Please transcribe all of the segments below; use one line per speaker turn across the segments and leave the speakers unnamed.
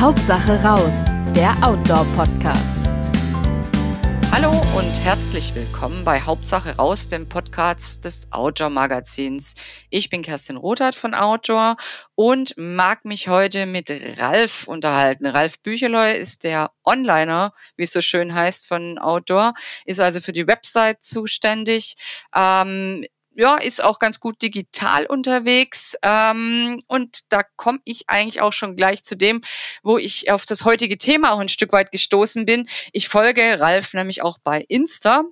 Hauptsache raus, der Outdoor-Podcast.
Hallo und herzlich willkommen bei Hauptsache raus, dem Podcast des Outdoor Magazins. Ich bin Kerstin Rothart von Outdoor und mag mich heute mit Ralf unterhalten. Ralf Bücheloy ist der Onliner, wie es so schön heißt, von Outdoor, ist also für die Website zuständig. Ähm, ja, ist auch ganz gut digital unterwegs. Ähm, und da komme ich eigentlich auch schon gleich zu dem, wo ich auf das heutige Thema auch ein Stück weit gestoßen bin. Ich folge Ralf nämlich auch bei Insta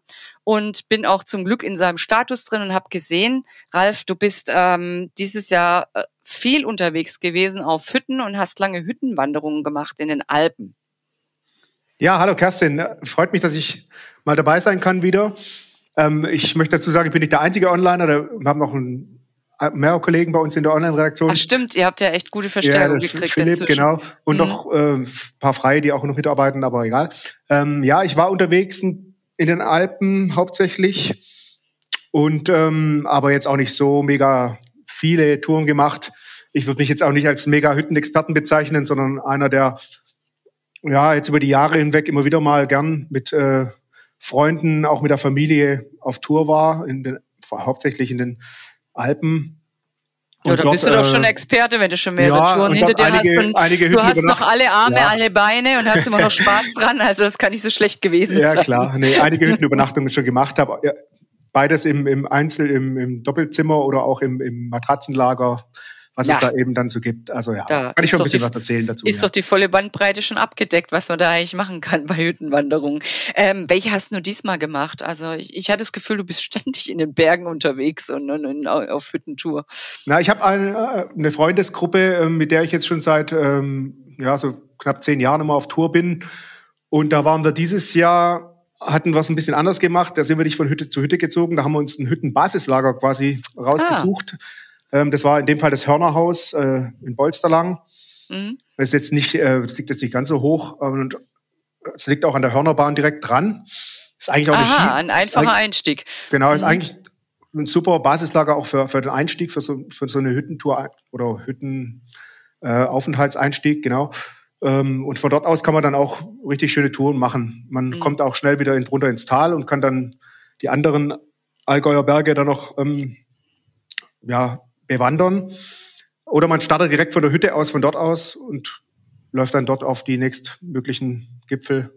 und bin auch zum Glück in seinem Status drin und habe gesehen, Ralf, du bist ähm, dieses Jahr äh, viel unterwegs gewesen auf Hütten und hast lange Hüttenwanderungen gemacht in den Alpen.
Ja, hallo Kerstin. Freut mich, dass ich mal dabei sein kann wieder. Ähm, ich möchte dazu sagen, ich bin nicht der einzige Onliner. Wir haben noch ein, mehrere Kollegen bei uns in der Online-Redaktion.
Ach stimmt, ihr habt ja echt gute Verstärkung ja, gekriegt.
Philipp, inzwischen. genau. Und mhm. noch äh, ein paar Freie, die auch noch mitarbeiten, aber egal. Ähm, ja, ich war unterwegs in den Alpen hauptsächlich und ähm, aber jetzt auch nicht so mega viele Touren gemacht. Ich würde mich jetzt auch nicht als mega Hüttenexperten bezeichnen, sondern einer, der ja jetzt über die Jahre hinweg immer wieder mal gern mit äh, Freunden, auch mit der Familie auf Tour war, in den, hauptsächlich in den Alpen.
Und ja, da bist du doch schon äh, Experte, wenn du schon mehrere ja, Touren hinter dir einige, hast. Und einige du hast noch alle Arme, ja. alle Beine und hast immer noch Spaß dran. Also das kann nicht so schlecht gewesen
ja,
sein.
Ja klar, nee, einige Hüttenübernachtungen schon gemacht habe. Beides im, im Einzel, im, im Doppelzimmer oder auch im, im Matratzenlager was ja. es da eben dann so gibt. Also ja, da kann ich schon ein bisschen die, was erzählen dazu.
Ist
ja.
doch die volle Bandbreite schon abgedeckt, was man da eigentlich machen kann bei Hüttenwanderungen. Ähm, welche hast du diesmal gemacht? Also ich, ich hatte das Gefühl, du bist ständig in den Bergen unterwegs und, und, und auf Hüttentour.
Na, ich habe eine, äh, eine Freundesgruppe, ähm, mit der ich jetzt schon seit ähm, ja so knapp zehn Jahren immer auf Tour bin. Und da waren wir dieses Jahr hatten wir es ein bisschen anders gemacht. Da sind wir nicht von Hütte zu Hütte gezogen. Da haben wir uns ein Hüttenbasislager quasi rausgesucht. Ah. Ähm, das war in dem Fall das Hörnerhaus äh, in Bolsterlang. Mhm. Das ist jetzt nicht, äh, liegt jetzt nicht ganz so hoch und es liegt auch an der Hörnerbahn direkt dran. Ist eigentlich auch
Aha, ein einfacher Einstieg.
Genau, ist mhm. eigentlich ein super Basislager auch für, für den Einstieg, für so, für so eine Hüttentour oder Hüttenaufenthaltseinstieg, äh, genau. Ähm, und von dort aus kann man dann auch richtig schöne Touren machen. Man mhm. kommt auch schnell wieder in, runter ins Tal und kann dann die anderen Allgäuer Berge dann noch ähm, ja, bewandern. Oder man startet direkt von der Hütte aus, von dort aus und läuft dann dort auf die nächstmöglichen Gipfel.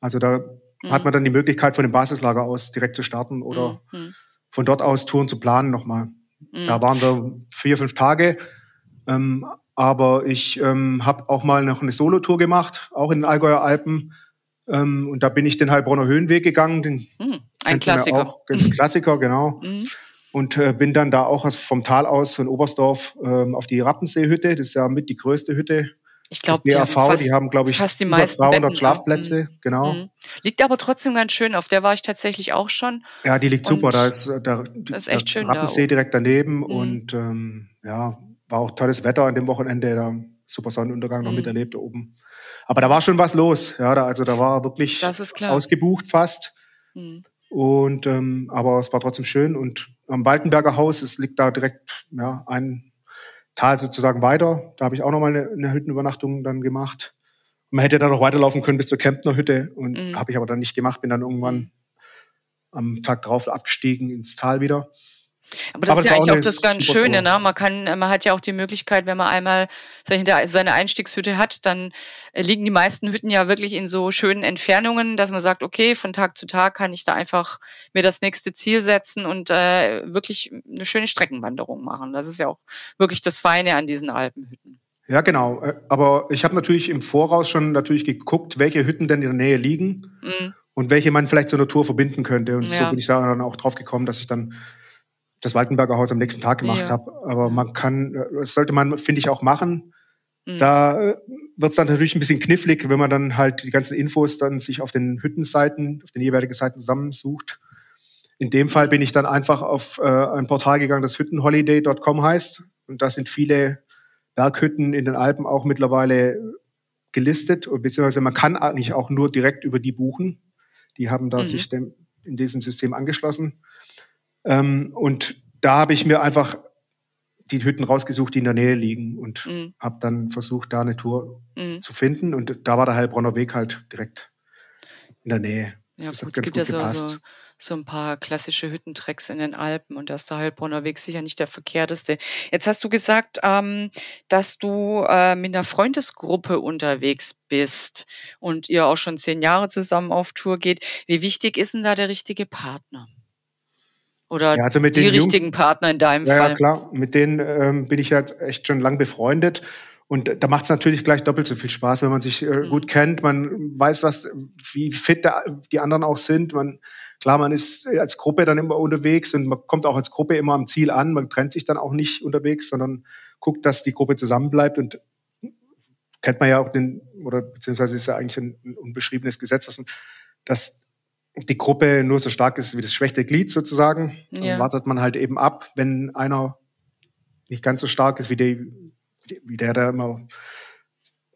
Also da mhm. hat man dann die Möglichkeit, von dem Basislager aus direkt zu starten oder mhm. von dort aus Touren zu planen nochmal. Mhm. Da waren wir vier, fünf Tage. Ähm, aber ich ähm, habe auch mal noch eine Solotour gemacht, auch in den Allgäuer Alpen. Ähm, und da bin ich den Heilbronner Höhenweg gegangen. Den
mhm. Ein Klassiker. Auch,
ein Klassiker, genau. Mhm und äh, bin dann da auch vom Tal aus von Oberstdorf ähm, auf die Rappenseehütte. Das ist ja mit die größte Hütte.
Ich glaube,
die DAV, fast, die haben, glaube ich,
fast die über
200 Betten Schlafplätze, auch. genau. Mhm.
Liegt aber trotzdem ganz schön. Auf der war ich tatsächlich auch schon.
Ja, die liegt und super. Da ist, da,
das ist echt schön.
Rappensee da direkt daneben mhm. und ähm, ja, war auch tolles Wetter an dem Wochenende. Da super Sonnenuntergang noch mhm. miterlebt da oben. Aber da war schon was los. Ja, da, also da war wirklich ausgebucht fast. Mhm. Und ähm, aber es war trotzdem schön und am Waltenberger Haus, es liegt da direkt ja, ein Tal sozusagen weiter. Da habe ich auch nochmal eine, eine Hüttenübernachtung dann gemacht. man hätte dann noch weiterlaufen können bis zur Kemptner Hütte und mhm. habe ich aber dann nicht gemacht, bin dann irgendwann mhm. am Tag drauf abgestiegen ins Tal wieder.
Aber das Aber ist ja eigentlich auch das ganz Schöne, ne? Man kann, man hat ja auch die Möglichkeit, wenn man einmal seine Einstiegshütte hat, dann äh, liegen die meisten Hütten ja wirklich in so schönen Entfernungen, dass man sagt, okay, von Tag zu Tag kann ich da einfach mir das nächste Ziel setzen und äh, wirklich eine schöne Streckenwanderung machen. Das ist ja auch wirklich das Feine an diesen Alpenhütten.
Ja, genau. Äh, aber ich habe natürlich im Voraus schon natürlich geguckt, welche Hütten denn in der Nähe liegen mhm. und welche man vielleicht zur Natur verbinden könnte. Und ja. so bin ich da dann auch drauf gekommen, dass ich dann das Waltenberger Haus am nächsten Tag gemacht ja. habe. Aber man kann, das sollte man, finde ich, auch machen. Mhm. Da äh, wird es dann natürlich ein bisschen knifflig, wenn man dann halt die ganzen Infos dann sich auf den Hüttenseiten, auf den jeweiligen Seiten zusammensucht. In dem Fall bin ich dann einfach auf äh, ein Portal gegangen, das hüttenholiday.com heißt. Und da sind viele Berghütten in den Alpen auch mittlerweile gelistet. Beziehungsweise man kann eigentlich auch nur direkt über die buchen. Die haben da mhm. sich dem, in diesem System angeschlossen. Ähm, und da habe ich mir einfach die Hütten rausgesucht, die in der Nähe liegen und mhm. habe dann versucht, da eine Tour mhm. zu finden. Und da war der Heilbronner Weg halt direkt in der Nähe.
Ja, das gut, hat ganz es gibt gut ja so, so, so, ein paar klassische Hüttentrecks in den Alpen und da ist der Heilbronner Weg sicher nicht der verkehrteste. Jetzt hast du gesagt, ähm, dass du äh, mit einer Freundesgruppe unterwegs bist und ihr auch schon zehn Jahre zusammen auf Tour geht. Wie wichtig ist denn da der richtige Partner? Oder ja, also die richtigen Jungs, Partner in deinem
ja,
Fall?
Ja, klar. Mit denen ähm, bin ich halt echt schon lang befreundet. Und da macht es natürlich gleich doppelt so viel Spaß, wenn man sich äh, mhm. gut kennt. Man weiß, was, wie fit da die anderen auch sind. Man, klar, man ist als Gruppe dann immer unterwegs und man kommt auch als Gruppe immer am Ziel an. Man trennt sich dann auch nicht unterwegs, sondern guckt, dass die Gruppe zusammenbleibt. Und kennt man ja auch den, oder beziehungsweise ist ja eigentlich ein, ein unbeschriebenes Gesetz, dass, dass die Gruppe nur so stark ist wie das schwächte Glied sozusagen. Ja. Dann wartet man halt eben ab, wenn einer nicht ganz so stark ist wie, die, wie der, der immer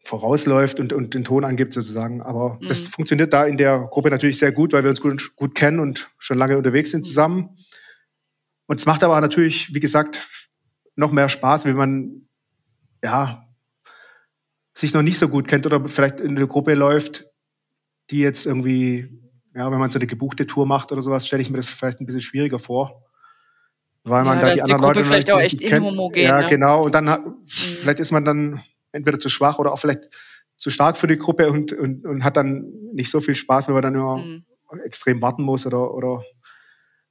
vorausläuft und, und den Ton angibt sozusagen. Aber mhm. das funktioniert da in der Gruppe natürlich sehr gut, weil wir uns gut, gut kennen und schon lange unterwegs sind zusammen. Und es macht aber natürlich, wie gesagt, noch mehr Spaß, wenn man ja sich noch nicht so gut kennt oder vielleicht in eine Gruppe läuft, die jetzt irgendwie ja, wenn man so eine gebuchte Tour macht oder sowas, stelle ich mir das vielleicht ein bisschen schwieriger vor. Weil man ja, dann die anderen die Leute
vielleicht auch echt inhomogen.
Ja, ne? genau. Und dann mhm. vielleicht ist man dann entweder zu schwach oder auch vielleicht zu stark für die Gruppe und, und, und hat dann nicht so viel Spaß, wenn man dann immer mhm. extrem warten muss oder, oder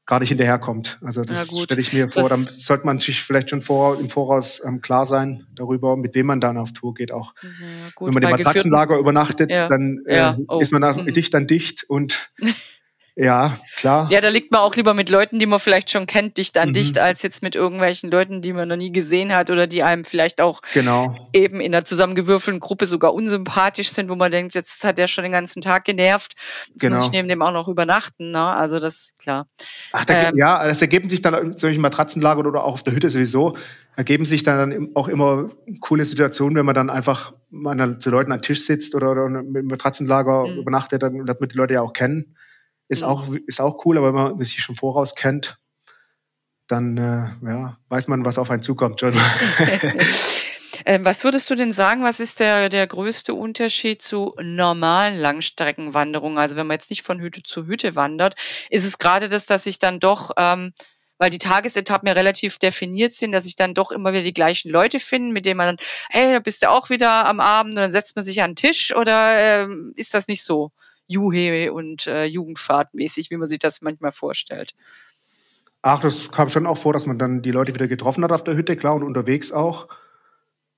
gar nicht hinterherkommt. Also das ja, stelle ich mir vor. Das dann sollte man sich vielleicht schon vor, im Voraus ähm, klar sein darüber, mit wem man dann auf Tour geht. Auch ja, gut, wenn man im Matratzenlager übernachtet, ja. dann äh, oh. ist man dann mhm. dicht an dicht und Ja, klar.
Ja, da liegt man auch lieber mit Leuten, die man vielleicht schon kennt, dicht an mhm. dicht, als jetzt mit irgendwelchen Leuten, die man noch nie gesehen hat oder die einem vielleicht auch
genau.
eben in einer zusammengewürfelten Gruppe sogar unsympathisch sind, wo man denkt, jetzt hat der schon den ganzen Tag genervt. Jetzt genau. muss ich neben dem auch noch übernachten. Ne? Also das klar.
Ach, da, ähm, ja, das ergeben sich dann in solchen Matratzenlagern oder auch auf der Hütte sowieso, ergeben sich dann auch immer coole Situationen, wenn man dann einfach mal zu Leuten am Tisch sitzt oder, oder mit Matratzenlager mhm. übernachtet, dann lernt man die Leute ja auch kennen. Ist, mhm. auch, ist auch cool, aber wenn man sich schon voraus kennt, dann äh, ja, weiß man, was auf einen zukommt schon.
Ähm, was würdest du denn sagen, was ist der, der größte Unterschied zu normalen Langstreckenwanderungen? Also wenn man jetzt nicht von Hütte zu Hütte wandert, ist es gerade das, dass ich dann doch, ähm, weil die Tagesetappen ja relativ definiert sind, dass ich dann doch immer wieder die gleichen Leute finde, mit denen man dann, hey, da bist du auch wieder am Abend und dann setzt man sich an den Tisch oder ähm, ist das nicht so? Juhe und äh, Jugendfahrtmäßig, wie man sich das manchmal vorstellt.
Ach, das kam schon auch vor, dass man dann die Leute wieder getroffen hat auf der Hütte, klar, und unterwegs auch.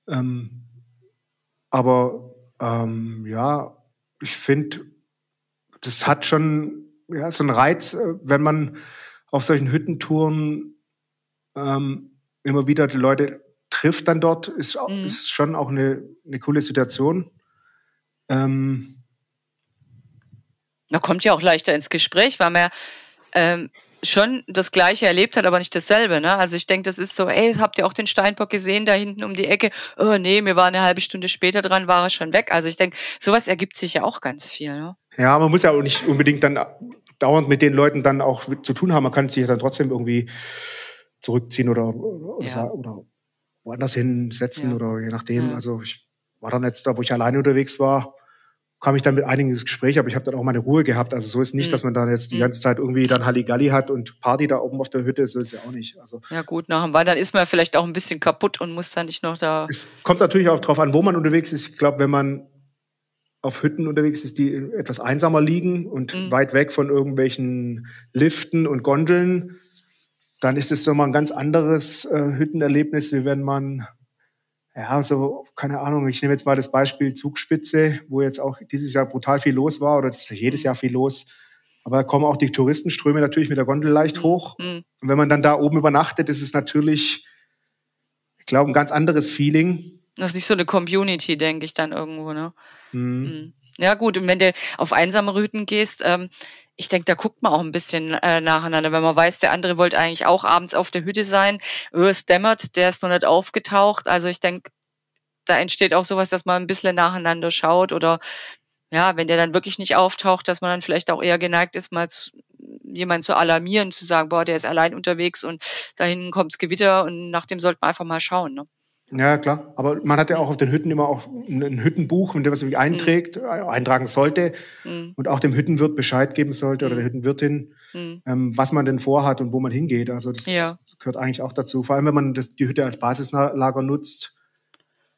Ähm, aber ähm, ja, ich finde, das hat schon ja, so einen Reiz, äh, wenn man auf solchen Hüttentouren ähm, immer wieder die Leute trifft dann dort, ist, mhm. ist schon auch eine, eine coole Situation. Ähm,
man kommt ja auch leichter ins Gespräch, weil man ähm, schon das Gleiche erlebt hat, aber nicht dasselbe. Ne? Also ich denke, das ist so, ey, habt ihr auch den Steinbock gesehen da hinten um die Ecke? Oh nee, mir war eine halbe Stunde später dran, war er schon weg. Also ich denke, sowas ergibt sich ja auch ganz viel. Ne?
Ja, man muss ja auch nicht unbedingt dann dauernd mit den Leuten dann auch zu tun haben. Man kann sich ja dann trotzdem irgendwie zurückziehen oder, oder, ja. oder woanders hinsetzen ja. oder je nachdem. Ja. Also ich war dann jetzt da, wo ich alleine unterwegs war, kam ich dann mit einigen ins Gespräch, aber ich habe dann auch meine Ruhe gehabt. Also so ist nicht, mhm. dass man dann jetzt die mhm. ganze Zeit irgendwie dann Halligalli hat und Party da oben auf der Hütte, so ist ja auch nicht. Also
ja gut, nach dem Wandern ist man vielleicht auch ein bisschen kaputt und muss dann nicht noch da.
Es kommt natürlich auch drauf an, wo man unterwegs ist. Ich glaube, wenn man auf Hütten unterwegs ist, die etwas einsamer liegen und mhm. weit weg von irgendwelchen Liften und Gondeln, dann ist es nochmal ein ganz anderes äh, Hüttenerlebnis, wie wenn man ja, so, keine Ahnung, ich nehme jetzt mal das Beispiel Zugspitze, wo jetzt auch dieses Jahr brutal viel los war, oder es ist jedes Jahr viel los. Aber da kommen auch die Touristenströme natürlich mit der Gondel leicht mhm. hoch. Mhm. Und wenn man dann da oben übernachtet, ist es natürlich, ich glaube, ein ganz anderes Feeling.
Das ist nicht so eine Community, denke ich dann irgendwo, ne? Mhm. mhm. Ja, gut, und wenn du auf einsame Routen gehst, ähm, ich denke, da guckt man auch ein bisschen äh, nacheinander, wenn man weiß, der andere wollte eigentlich auch abends auf der Hütte sein. Es dämmert, der ist noch nicht aufgetaucht. Also ich denke, da entsteht auch sowas, dass man ein bisschen nacheinander schaut oder ja, wenn der dann wirklich nicht auftaucht, dass man dann vielleicht auch eher geneigt ist, mal jemanden zu alarmieren, zu sagen, boah, der ist allein unterwegs und da hinten kommt's Gewitter und nach dem sollte man einfach mal schauen. Ne?
Ja, klar. Aber man hat ja auch auf den Hütten immer auch ein Hüttenbuch, in dem man sich einträgt, mhm. eintragen sollte mhm. und auch dem Hüttenwirt Bescheid geben sollte oder der mhm. Hüttenwirtin, mhm. ähm, was man denn vorhat und wo man hingeht. Also das ja. gehört eigentlich auch dazu. Vor allem, wenn man das, die Hütte als Basislager nutzt,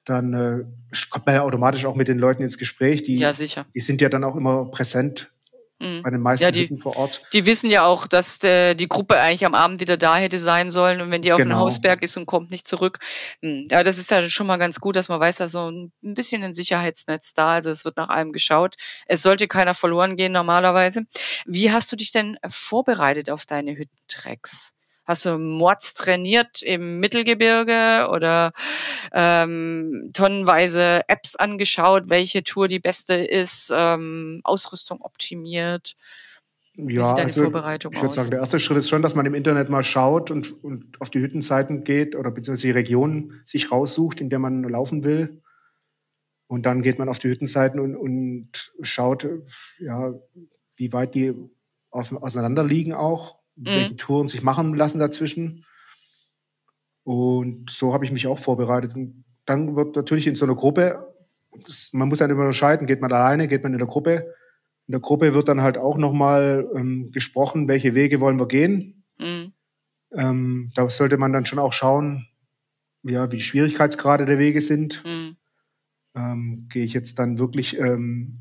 dann äh, kommt man ja automatisch auch mit den Leuten ins Gespräch. Die,
ja, sicher.
Die sind ja dann auch immer präsent. Bei den meisten ja, die, vor Ort.
Die wissen ja auch, dass der, die Gruppe eigentlich am Abend wieder da hätte sein sollen und wenn die auf genau. dem Hausberg ist und kommt nicht zurück. Hm, ja, das ist ja schon mal ganz gut, dass man weiß, dass so ein bisschen ein Sicherheitsnetz da. Also es wird nach allem geschaut. Es sollte keiner verloren gehen normalerweise. Wie hast du dich denn vorbereitet auf deine Hüttentracks? Hast du Mords trainiert im Mittelgebirge oder ähm, tonnenweise Apps angeschaut, welche Tour die beste ist, ähm, Ausrüstung optimiert?
Wie ja, deine also, Vorbereitung ich würde sagen, der erste Schritt ist schon, dass man im Internet mal schaut und, und auf die Hüttenseiten geht oder beziehungsweise die Region sich raussucht, in der man laufen will. Und dann geht man auf die Hüttenseiten und, und schaut, ja, wie weit die auseinander liegen auch mhm. welche Touren sich machen lassen dazwischen. Und so habe ich mich auch vorbereitet. Und dann wird natürlich in so einer Gruppe, das, man muss dann immer unterscheiden, geht man alleine, geht man in der Gruppe. In der Gruppe wird dann halt auch nochmal ähm, gesprochen, welche Wege wollen wir gehen. Mhm. Ähm, da sollte man dann schon auch schauen, ja, wie die Schwierigkeitsgrade der Wege sind. Mhm. Ähm, gehe ich jetzt dann wirklich ähm,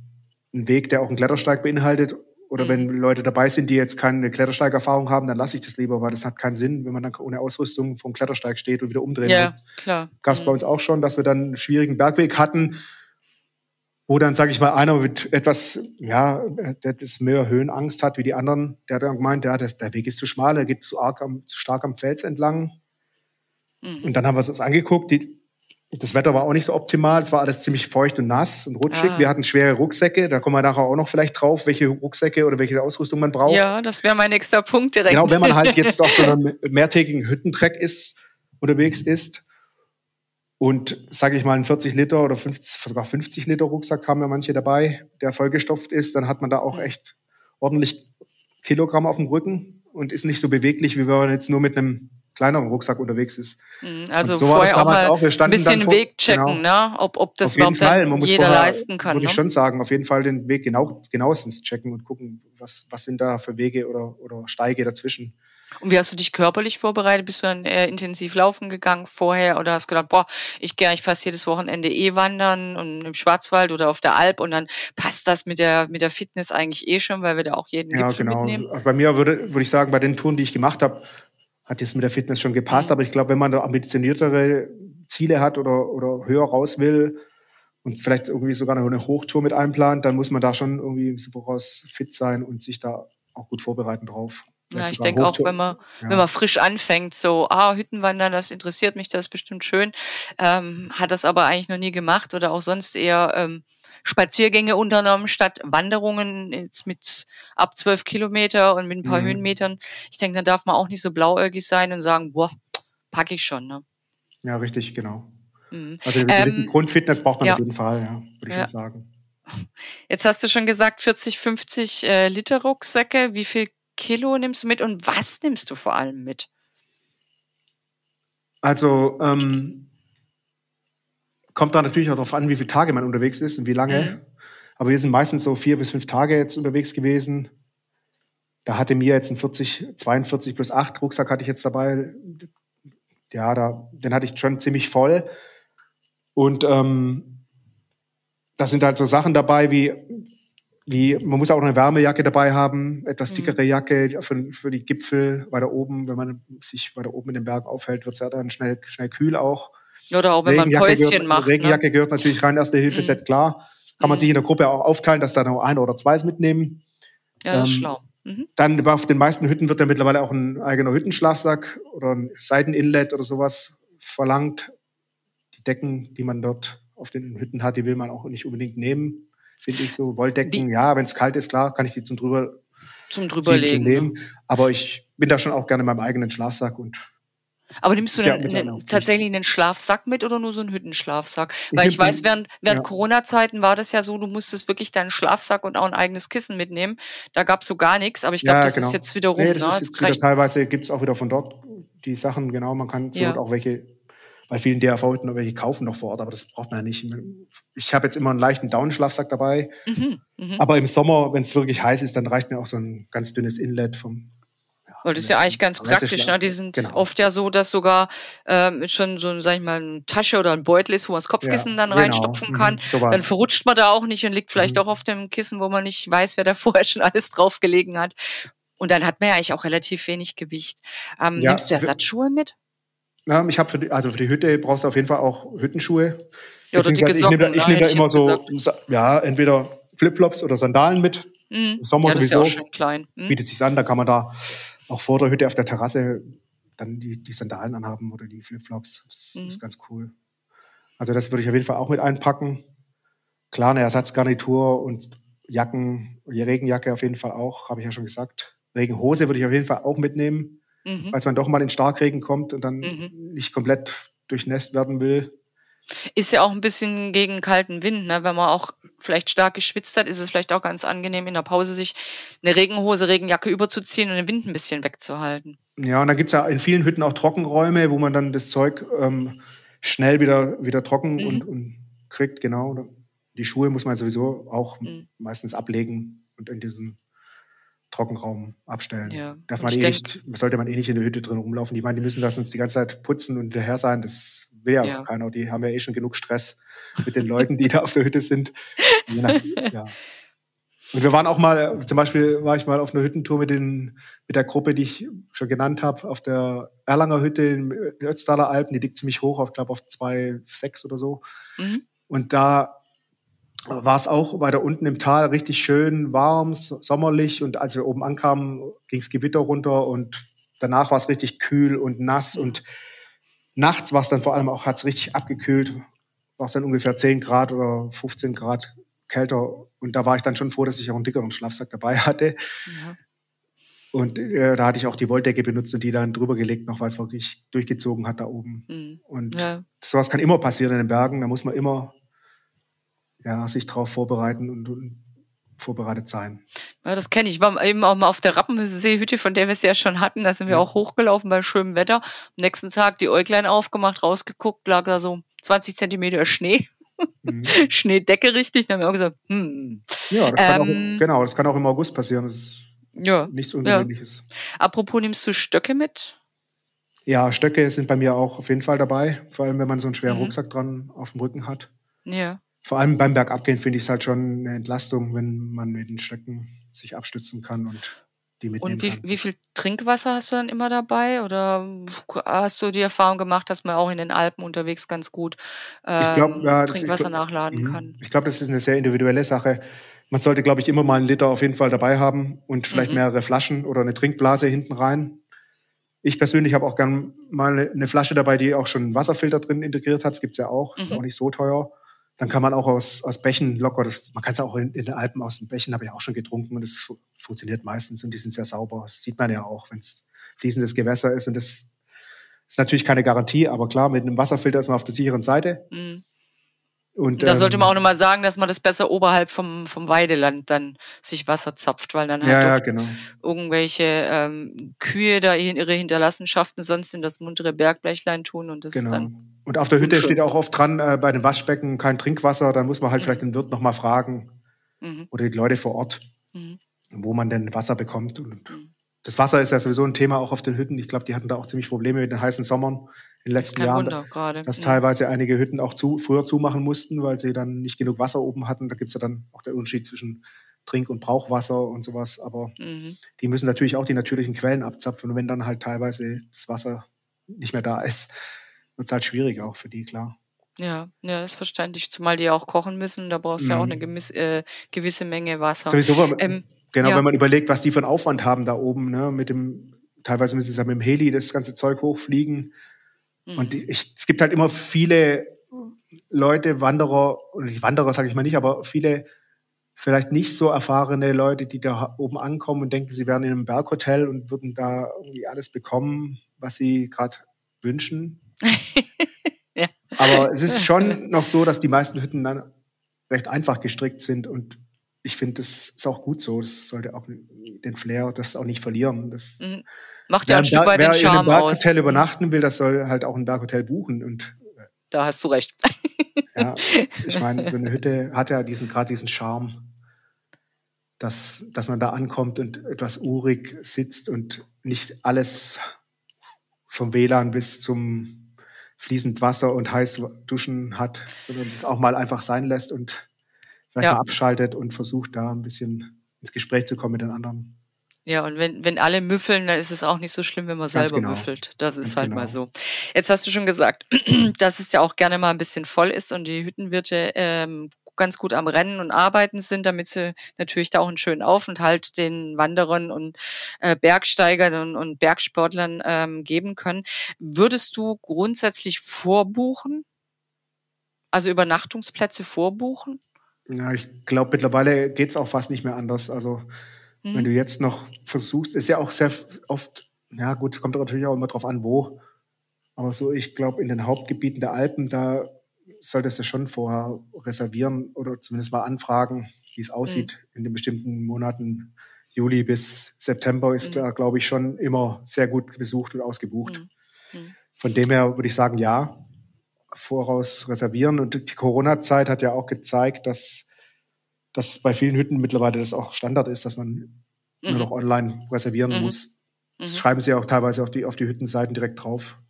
einen Weg, der auch einen Klettersteig beinhaltet, oder mhm. wenn Leute dabei sind, die jetzt keine Klettersteigerfahrung haben, dann lasse ich das lieber, weil das hat keinen Sinn, wenn man dann ohne Ausrüstung vom Klettersteig steht und wieder umdrehen ja, muss.
klar.
Gab es mhm. bei uns auch schon, dass wir dann einen schwierigen Bergweg hatten, wo dann, sage ich mal, einer mit etwas, ja, der das mehr Höhenangst hat wie die anderen, der hat dann gemeint, ja, das, der Weg ist zu schmal, der geht zu, arg am, zu stark am Fels entlang. Mhm. Und dann haben wir uns das angeguckt. Die, das Wetter war auch nicht so optimal. Es war alles ziemlich feucht und nass und rutschig. Ah. Wir hatten schwere Rucksäcke. Da kommen wir nachher auch noch vielleicht drauf, welche Rucksäcke oder welche Ausrüstung man braucht.
Ja, das wäre mein nächster Punkt direkt.
Genau, wenn man halt jetzt auf so einem mehrtägigen Hüttentreck ist, unterwegs ist und, sage ich mal, ein 40 Liter oder 50, sogar 50 Liter Rucksack haben ja manche dabei, der vollgestopft ist, dann hat man da auch mhm. echt ordentlich Kilogramm auf dem Rücken und ist nicht so beweglich, wie wenn man jetzt nur mit einem kleineren Rucksack unterwegs ist.
Mhm, also so vorher auch, mal auch. Wir ein bisschen vor, Weg checken, genau. ne? ob, ob das überhaupt Fall. Man muss jeder vorher, leisten kann.
Würde
ne?
ich schon sagen, auf jeden Fall den Weg genau, genauestens checken und gucken, was, was sind da für Wege oder, oder Steige dazwischen.
Und wie hast du dich körperlich vorbereitet? Bist du dann eher intensiv laufen gegangen vorher oder hast gedacht, boah, ich gehe eigentlich fast jedes Wochenende eh wandern und im Schwarzwald oder auf der Alp und dann passt das mit der, mit der Fitness eigentlich eh schon, weil wir da auch jeden ja, Gipfel genau. mitnehmen?
Bei mir würde, würde ich sagen, bei den Touren, die ich gemacht habe, hat jetzt mit der Fitness schon gepasst. Mhm. Aber ich glaube, wenn man da ambitioniertere Ziele hat oder, oder höher raus will und vielleicht irgendwie sogar noch eine Hochtour mit einplant, dann muss man da schon irgendwie voraus fit sein und sich da auch gut vorbereiten drauf.
Ja, ich denke auch, wenn man, ja. wenn man frisch anfängt, so, ah, Hüttenwandern, das interessiert mich, das ist bestimmt schön, ähm, hat das aber eigentlich noch nie gemacht oder auch sonst eher ähm, Spaziergänge unternommen statt Wanderungen jetzt mit ab zwölf Kilometer und mit ein paar mhm. Höhenmetern. Ich denke, da darf man auch nicht so blauäugig sein und sagen, boah, packe ich schon. Ne?
Ja, richtig, genau. Mhm. Also eine gewisse ähm, Grundfitness braucht man ja. auf jeden Fall, ja, würde ich ja. schon sagen.
Jetzt hast du schon gesagt, 40, 50 äh, Liter Rucksäcke. Wie viel Kilo nimmst du mit und was nimmst du vor allem mit?
Also ähm, kommt da natürlich auch darauf an, wie viele Tage man unterwegs ist und wie lange. Mhm. Aber wir sind meistens so vier bis fünf Tage jetzt unterwegs gewesen. Da hatte mir jetzt ein 40, 42 plus 8 Rucksack hatte ich jetzt dabei. Ja, da, den hatte ich schon ziemlich voll. Und ähm, da sind halt so Sachen dabei wie, wie, man muss auch eine Wärmejacke dabei haben, etwas mhm. dickere Jacke für, für die Gipfel weiter oben. Wenn man sich weiter oben in den Berg aufhält, wird es ja dann schnell, schnell kühl auch.
Oder auch wenn man Päuschen
gehört,
macht.
Regenjacke ne? gehört natürlich rein, erste Hilfe-Set, mhm. klar. Kann man mhm. sich in der Gruppe auch aufteilen, dass da noch ein oder zwei mitnehmen.
Ja, das ist ähm, schlau. Mhm.
Dann auf den meisten Hütten wird ja mittlerweile auch ein eigener Hüttenschlafsack oder ein Seiteninlet oder sowas verlangt. Die Decken, die man dort auf den Hütten hat, die will man auch nicht unbedingt nehmen. Finde ich so. Wolldecken, die, ja, wenn es kalt ist, klar, kann ich die zum drüber,
zum drüberlegen.
Nehmen. Ne? Aber ich bin da schon auch gerne in meinem eigenen Schlafsack und
Aber nimmst du denn ja tatsächlich einen Schlafsack mit oder nur so einen Hüttenschlafsack? Weil ich, ich weiß, während, während ja. Corona-Zeiten war das ja so, du musstest wirklich deinen Schlafsack und auch ein eigenes Kissen mitnehmen. Da gab es so gar nichts, aber ich glaube, ja, das genau. ist jetzt wieder rum. Nee,
das ne? ist jetzt wieder, teilweise gibt es auch wieder von dort die Sachen, genau, man kann so auch welche bei vielen DAV-Hütten noch welche kaufen noch vor Ort, aber das braucht man ja nicht. Ich habe jetzt immer einen leichten Downschlafsack dabei. Mhm, mh. Aber im Sommer, wenn es wirklich heiß ist, dann reicht mir auch so ein ganz dünnes Inlet vom
weil das ist ja eigentlich ganz praktisch. Ne? Die sind genau. oft ja so, dass sogar ähm, schon so, sag ich mal, eine Tasche oder ein Beutel ist, wo man das Kopfkissen ja, dann genau. reinstopfen mhm, kann. Mhm, dann verrutscht man da auch nicht und liegt vielleicht mhm. auch auf dem Kissen, wo man nicht weiß, wer da vorher schon alles drauf gelegen hat. Und dann hat man ja eigentlich auch relativ wenig Gewicht. Ähm, ja, nimmst du Ersatzschuhe mit?
Ja, ich habe für die, also für die Hütte brauchst du auf jeden Fall auch Hüttenschuhe. Ja, oder dicke Socken, ich nehme da, ich nehm da immer so, gesagt. ja, entweder Flipflops oder Sandalen mit. Mhm. Im Sommer ja, sowieso. Ja klein. Mhm. Bietet sich an, da kann man da auch vor der Hütte auf der Terrasse dann die, die Sandalen anhaben oder die Flipflops. Das mhm. ist ganz cool. Also das würde ich auf jeden Fall auch mit einpacken. Klar, eine Ersatzgarnitur und Jacken, die Regenjacke auf jeden Fall auch, habe ich ja schon gesagt. Regenhose würde ich auf jeden Fall auch mitnehmen mhm. falls man doch mal in Starkregen kommt und dann mhm. nicht komplett durchnässt werden will.
Ist ja auch ein bisschen gegen kalten Wind, ne? Wenn man auch vielleicht stark geschwitzt hat, ist es vielleicht auch ganz angenehm, in der Pause sich eine Regenhose, Regenjacke überzuziehen und den Wind ein bisschen wegzuhalten.
Ja, und da gibt es ja in vielen Hütten auch Trockenräume, wo man dann das Zeug ähm, schnell wieder, wieder trocken mhm. und, und, kriegt, genau. Die Schuhe muss man sowieso auch mhm. meistens ablegen und in diesen Trockenraum abstellen. Ja. Darf man eh nicht, sollte man eh nicht in der Hütte drin rumlaufen. Die meinen, die müssen das uns die ganze Zeit putzen und hinterher sein. Das will ja, ja. keiner. Die haben ja eh schon genug Stress mit den Leuten, die da auf der Hütte sind. Nach, ja. Und wir waren auch mal, zum Beispiel war ich mal auf einer Hüttentour mit, den, mit der Gruppe, die ich schon genannt habe, auf der Erlanger Hütte in Ötztaler Alpen. Die liegt ziemlich hoch, ich glaube auf 2,6 oder so. Mhm. Und da war es auch weiter unten im Tal richtig schön warm, sommerlich. Und als wir oben ankamen, ging es Gewitter runter und danach war es richtig kühl und nass. Und nachts war es dann vor allem auch, hat es richtig abgekühlt, war es dann ungefähr 10 Grad oder 15 Grad kälter. Und da war ich dann schon froh, dass ich auch einen dickeren Schlafsack dabei hatte. Ja. Und äh, da hatte ich auch die Wolldecke benutzt und die dann drüber gelegt, noch weil es wirklich durchgezogen hat da oben. Mhm. Und ja. sowas kann immer passieren in den Bergen. Da muss man immer ja, sich darauf vorbereiten und, und vorbereitet sein.
Ja, das kenne ich. Ich war eben auch mal auf der Rappenseehütte, von der wir es ja schon hatten. Da sind wir auch hochgelaufen bei schönem Wetter. Am nächsten Tag die Äuglein aufgemacht, rausgeguckt, lag da so 20 Zentimeter Schnee. Mhm. Schneedecke richtig. Dann haben wir auch gesagt, hm.
Ja, das kann ähm, auch, genau, das kann auch im August passieren. Das ist ja, nichts Ungewöhnliches.
Ja. Apropos, nimmst du Stöcke mit?
Ja, Stöcke sind bei mir auch auf jeden Fall dabei. Vor allem, wenn man so einen schweren mhm. Rucksack dran auf dem Rücken hat. Ja vor allem beim Bergabgehen finde ich es halt schon eine Entlastung, wenn man mit den Stöcken sich abstützen kann und die mitnehmen
Und wie,
kann.
wie viel Trinkwasser hast du dann immer dabei? Oder hast du die Erfahrung gemacht, dass man auch in den Alpen unterwegs ganz gut ähm, glaub, ja, Trinkwasser ich, nachladen mhm. kann?
Ich glaube, das ist eine sehr individuelle Sache. Man sollte, glaube ich, immer mal einen Liter auf jeden Fall dabei haben und vielleicht mhm. mehrere Flaschen oder eine Trinkblase hinten rein. Ich persönlich habe auch gern mal eine Flasche dabei, die auch schon einen Wasserfilter drin integriert hat. Das gibt es ja auch. Ist mhm. auch nicht so teuer. Dann kann man auch aus, aus Bächen locker, das, man kann es auch in, in, den Alpen aus den Bächen, habe ich auch schon getrunken und es funktioniert meistens und die sind sehr sauber. Das sieht man ja auch, wenn es fließendes Gewässer ist und das ist natürlich keine Garantie, aber klar, mit einem Wasserfilter ist man auf der sicheren Seite. Mhm.
Und, da sollte man ähm, auch nochmal sagen, dass man das besser oberhalb vom, vom Weideland dann sich Wasser zapft, weil dann halt
ja, ja, genau.
irgendwelche ähm, Kühe da ihre Hinterlassenschaften sonst in das muntere Bergbleichlein tun und das genau. dann
und auf der Hütte steht auch oft dran, äh, bei den Waschbecken kein Trinkwasser. Dann muss man halt mhm. vielleicht den Wirt nochmal fragen mhm. oder die Leute vor Ort, mhm. wo man denn Wasser bekommt. Und mhm. das Wasser ist ja sowieso ein Thema auch auf den Hütten. Ich glaube, die hatten da auch ziemlich Probleme mit den heißen Sommern in den letzten Jahren. Wunder, grade. dass teilweise einige Hütten auch zu, früher zumachen mussten, weil sie dann nicht genug Wasser oben hatten. Da gibt's ja dann auch den Unterschied zwischen Trink- und Brauchwasser und sowas. Aber mhm. die müssen natürlich auch die natürlichen Quellen abzapfen. Und wenn dann halt teilweise das Wasser nicht mehr da ist, wird es halt schwierig auch für die, klar.
Ja, ja, ist verständlich, zumal die auch kochen müssen. Da brauchst du mhm. ja auch eine gemiss, äh, gewisse Menge Wasser.
Sowieso, ähm, genau, ja. wenn man überlegt, was die für einen Aufwand haben da oben, ne, mit dem, teilweise müssen sie ja mit dem Heli das ganze Zeug hochfliegen. Mhm. Und ich, es gibt halt immer viele Leute, Wanderer, oder die Wanderer sage ich mal nicht, aber viele vielleicht nicht so erfahrene Leute, die da oben ankommen und denken, sie wären in einem Berghotel und würden da irgendwie alles bekommen, was sie gerade wünschen. ja. Aber es ist schon noch so, dass die meisten Hütten dann recht einfach gestrickt sind und ich finde, das ist auch gut so. Das sollte auch den Flair, das auch nicht verlieren. Das
mhm. macht ja ein Stück weit den Charme
Wer in einem Berghotel übernachten will, das soll halt auch ein Berghotel buchen und
da hast du recht.
ja, ich meine, so eine Hütte hat ja diesen gerade diesen Charme, dass, dass man da ankommt und etwas urig sitzt und nicht alles vom WLAN bis zum fließend Wasser und heiß duschen hat, sondern das auch mal einfach sein lässt und vielleicht ja. mal abschaltet und versucht da ein bisschen ins Gespräch zu kommen mit den anderen.
Ja, und wenn, wenn alle müffeln, dann ist es auch nicht so schlimm, wenn man Ganz selber genau. müffelt. Das ist Ganz halt genau. mal so. Jetzt hast du schon gesagt, dass es ja auch gerne mal ein bisschen voll ist und die Hüttenwirte ähm, ganz gut am Rennen und Arbeiten sind, damit sie natürlich da auch einen schönen Aufenthalt den Wanderern und äh, Bergsteigern und, und Bergsportlern ähm, geben können. Würdest du grundsätzlich vorbuchen? Also Übernachtungsplätze vorbuchen?
Ja, ich glaube, mittlerweile geht's auch fast nicht mehr anders. Also Mhm. Wenn du jetzt noch versuchst, ist ja auch sehr oft, ja gut, es kommt natürlich auch immer drauf an, wo. Aber so, ich glaube, in den Hauptgebieten der Alpen, da solltest du schon vorher reservieren oder zumindest mal anfragen, wie es aussieht mhm. in den bestimmten Monaten. Juli bis September ist mhm. da, glaube ich, schon immer sehr gut besucht und ausgebucht. Mhm. mhm. Von dem her würde ich sagen, ja, voraus reservieren. Und die Corona-Zeit hat ja auch gezeigt, dass dass bei vielen Hütten mittlerweile das auch Standard ist, dass man mhm. nur noch online reservieren mhm. muss. Das mhm. schreiben sie auch teilweise auf die, auf die Hüttenseiten direkt drauf.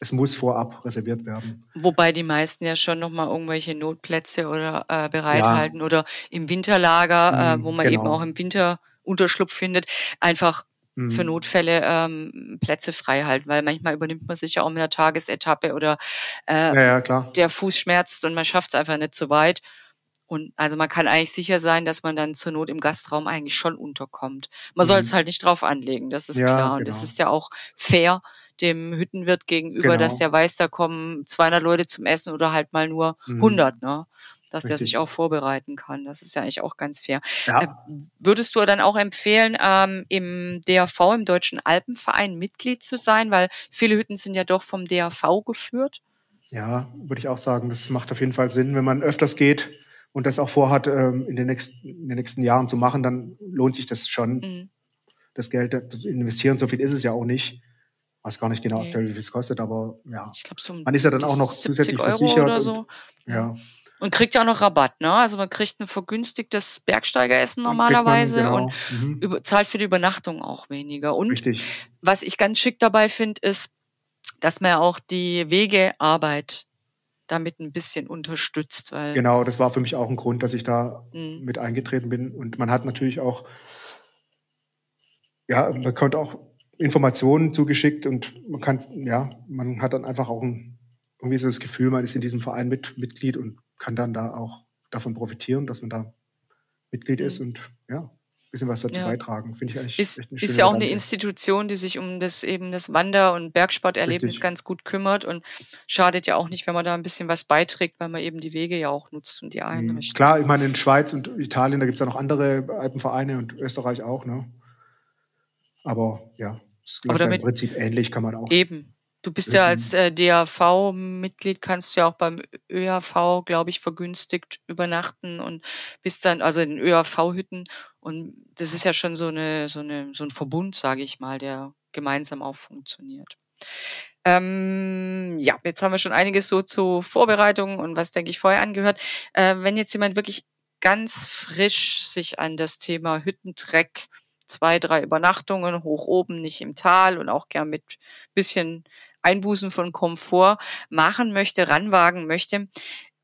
Es muss vorab reserviert werden.
Wobei die meisten ja schon nochmal irgendwelche Notplätze oder äh, bereithalten ja. oder im Winterlager, äh, mhm, wo man genau. eben auch im Winter Unterschlupf findet, einfach mhm. für Notfälle ähm, Plätze frei halten, weil manchmal übernimmt man sich ja auch mit einer Tagesetappe oder äh,
ja, ja,
der Fuß schmerzt und man schafft es einfach nicht so weit. Und also man kann eigentlich sicher sein, dass man dann zur Not im Gastraum eigentlich schon unterkommt. Man mhm. soll es halt nicht drauf anlegen, das ist klar. Und es genau. ist ja auch fair dem Hüttenwirt gegenüber, genau. dass der weiß, da kommen 200 Leute zum Essen oder halt mal nur mhm. 100, ne? Dass Richtig. er sich auch vorbereiten kann. Das ist ja eigentlich auch ganz fair. Ja. Äh, würdest du dann auch empfehlen, ähm, im DAV, im Deutschen Alpenverein, Mitglied zu sein? Weil viele Hütten sind ja doch vom DAV geführt.
Ja, würde ich auch sagen. Das macht auf jeden Fall Sinn, wenn man öfters geht und das auch vorhat, ähm, in, den nächsten, in den nächsten Jahren zu machen, dann lohnt sich das schon, mhm. das Geld zu investieren. So viel ist es ja auch nicht. Ich weiß gar nicht genau aktuell, wie viel es kostet, aber ja. Ich glaub, so man ist ja dann auch noch zusätzlich Euro versichert. Oder so. Und, ja.
Und kriegt ja auch noch Rabatt, ne? Also man kriegt ein vergünstigtes Bergsteigeressen normalerweise man, genau. und mhm. über, zahlt für die Übernachtung auch weniger. Und Richtig. was ich ganz schick dabei finde, ist, dass man auch die Wegearbeit damit ein bisschen unterstützt. Weil
genau, das war für mich auch ein Grund, dass ich da mhm. mit eingetreten bin. Und man hat natürlich auch, ja, man konnte auch Informationen zugeschickt und man kann, ja, man hat dann einfach auch ein, irgendwie so das Gefühl, man ist in diesem Verein mit, Mitglied und kann dann da auch davon profitieren, dass man da Mitglied mhm. ist und ja bisschen was dazu ja. beitragen. Finde ich eigentlich
ist, ist ja auch eine Institution, die sich um das eben das Wander- und Bergsporterlebnis Richtig. ganz gut kümmert und schadet ja auch nicht, wenn man da ein bisschen was beiträgt, weil man eben die Wege ja auch nutzt und die mhm. einrichtet.
Klar, ich meine in Schweiz und Italien, da gibt es ja noch andere Alpenvereine und Österreich auch, ne? Aber ja, es läuft ja im Prinzip ähnlich, kann man auch.
Eben. Du bist ja als äh, DAV-Mitglied, kannst du ja auch beim ÖAV, glaube ich, vergünstigt übernachten und bist dann, also in ÖAV-Hütten. Und das ist ja schon so eine, so eine, so ein Verbund, sage ich mal, der gemeinsam auch funktioniert. Ähm, ja, jetzt haben wir schon einiges so zu Vorbereitungen und was, denke ich, vorher angehört. Äh, wenn jetzt jemand wirklich ganz frisch sich an das Thema Hüttentreck zwei, drei Übernachtungen hoch oben, nicht im Tal und auch gern mit bisschen Einbußen von Komfort machen möchte, ranwagen möchte,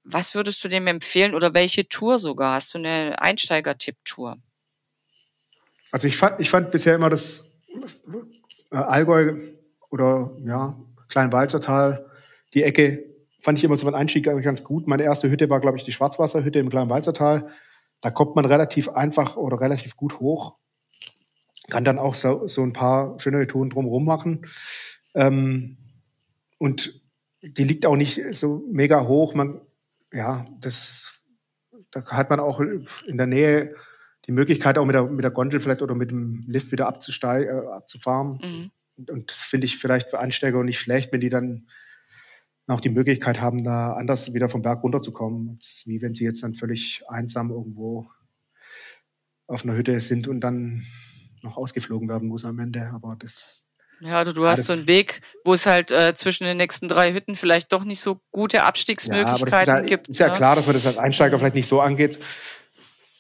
was würdest du dem empfehlen oder welche Tour sogar? Hast du eine Einsteiger-Tipp-Tour?
Also ich fand, ich fand bisher immer das äh, Allgäu oder ja, Kleinwalzertal, die Ecke, fand ich immer so ein Einstieg ganz gut. Meine erste Hütte war, glaube ich, die Schwarzwasserhütte im Kleinwalzertal. Da kommt man relativ einfach oder relativ gut hoch. Kann dann auch so, so ein paar schöne Touren drumherum machen. Ähm, und die liegt auch nicht so mega hoch. Man, ja, das, da hat man auch in der Nähe die Möglichkeit, auch mit der, mit der Gondel vielleicht oder mit dem Lift wieder abzusteigen, äh, abzufahren. Mhm. und das finde ich vielleicht für Ansteiger nicht schlecht, wenn die dann auch die Möglichkeit haben, da anders wieder vom Berg runterzukommen. Das ist wie wenn sie jetzt dann völlig einsam irgendwo auf einer Hütte sind und dann noch ausgeflogen werden muss am Ende. Aber das.
Ja, du, du hast so einen Weg, wo es halt äh, zwischen den nächsten drei Hütten vielleicht doch nicht so gute Abstiegsmöglichkeiten
ja, aber
ist ja, gibt.
Ist ja ne? klar, dass man das als Einsteiger vielleicht nicht so angeht.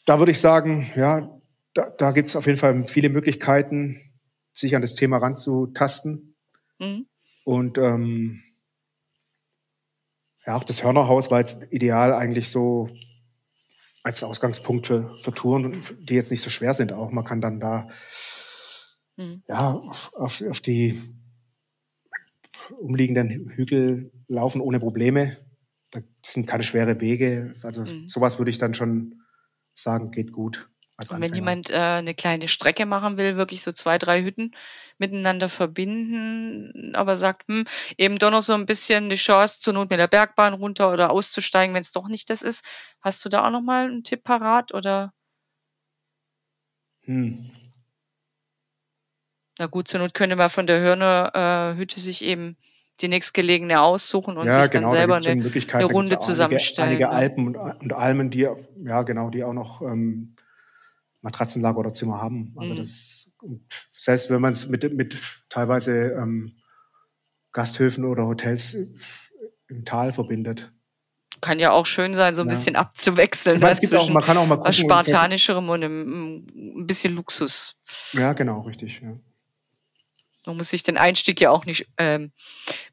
Da würde ich sagen, ja, da, da gibt es auf jeden Fall viele Möglichkeiten, sich an das Thema ranzutasten. Mhm. Und ähm, ja, auch das Hörnerhaus war jetzt ideal eigentlich so als Ausgangspunkt für, für Touren, die jetzt nicht so schwer sind auch. Man kann dann da mhm. ja, auf, auf die umliegenden Hügel laufen ohne Probleme. Das sind keine schweren Wege. Also mhm. sowas würde ich dann schon sagen, geht gut.
Und wenn jemand äh, eine kleine Strecke machen will, wirklich so zwei, drei Hütten miteinander verbinden, aber sagt, hm, eben doch noch so ein bisschen die Chance, zur Not mit der Bergbahn runter oder auszusteigen, wenn es doch nicht das ist. Hast du da auch noch mal einen Tipp parat oder? Hm. Na gut, zur Not könnte man von der Hörner äh, Hütte sich eben die nächstgelegene aussuchen und
ja,
sich
genau,
dann selber
da
eine, eine Runde zusammenstellen.
Einige, einige Alpen und, und, Almen, die ja genau, die auch noch ähm, Matratzenlager oder Zimmer haben. Also mhm. das selbst wenn man es mit, mit teilweise ähm, Gasthöfen oder Hotels im Tal verbindet.
Kann ja auch schön sein, so ein ja. bisschen abzuwechseln.
Ich meine, es gibt auch, man kann auch mal gucken. Was
Spartanischerem und ein bisschen Luxus.
Ja, genau, richtig. Ja.
Man muss sich den Einstieg ja auch nicht ähm,